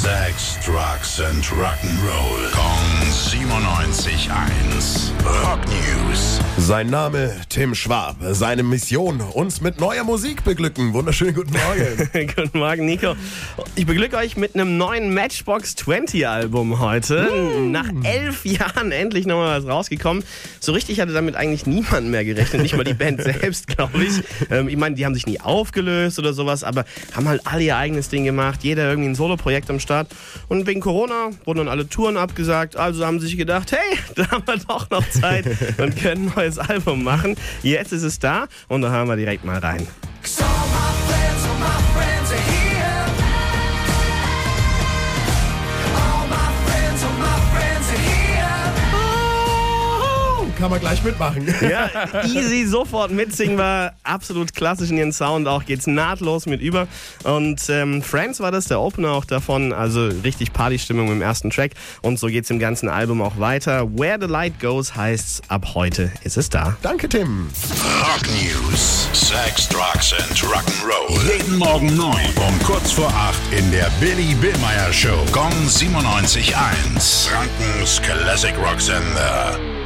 Sex, Drugs and Rock'n'Roll. Kong 97.1. Rock News. Sein Name Tim Schwab. Seine Mission uns mit neuer Musik beglücken. Wunderschönen guten Morgen. Guten Morgen, Nico. Ich beglücke euch mit einem neuen Matchbox 20 Album heute. Nach elf Jahren endlich nochmal was rausgekommen. So richtig hatte damit eigentlich niemand mehr gerechnet, nicht mal die Band selbst, glaube ich. Ähm, ich meine, die haben sich nie aufgelöst oder sowas, aber haben halt alle ihr eigenes Ding gemacht. Jeder irgendwie ein Soloprojekt am Start. Und wegen Corona wurden dann alle Touren abgesagt. Also haben sie sich gedacht, hey, da haben wir doch noch Zeit und können ein neues Album machen. Jetzt ist es da und da hören wir direkt mal rein. Kann man gleich mitmachen. Ja, easy, sofort mitsingen war absolut klassisch in ihren Sound, auch geht's nahtlos mit über. Und ähm, Friends war das, der Opener auch davon, also richtig Partystimmung im ersten Track. Und so geht's im ganzen Album auch weiter. Where the Light Goes heißt's, ab heute ist es da. Danke, Tim. Rock News. Sex, Drugs and Rock'n'Roll. Jeden Morgen 9 um kurz vor 8 in der Billy Billmeyer Show. Gong 97.1. Frankens Classic Rock Sender.